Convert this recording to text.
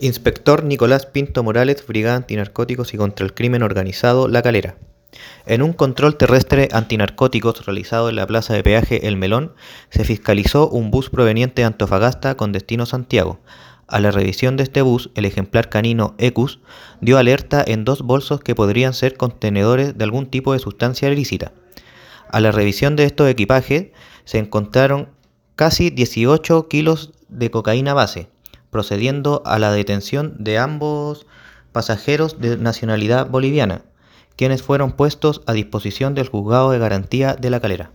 Inspector Nicolás Pinto Morales, Brigada Antinarcóticos y contra el Crimen Organizado, La Calera. En un control terrestre antinarcóticos realizado en la plaza de peaje El Melón, se fiscalizó un bus proveniente de Antofagasta con destino Santiago. A la revisión de este bus, el ejemplar canino Ecus dio alerta en dos bolsos que podrían ser contenedores de algún tipo de sustancia ilícita. A la revisión de estos equipajes se encontraron casi 18 kilos de cocaína base, procediendo a la detención de ambos pasajeros de nacionalidad boliviana, quienes fueron puestos a disposición del juzgado de garantía de la calera.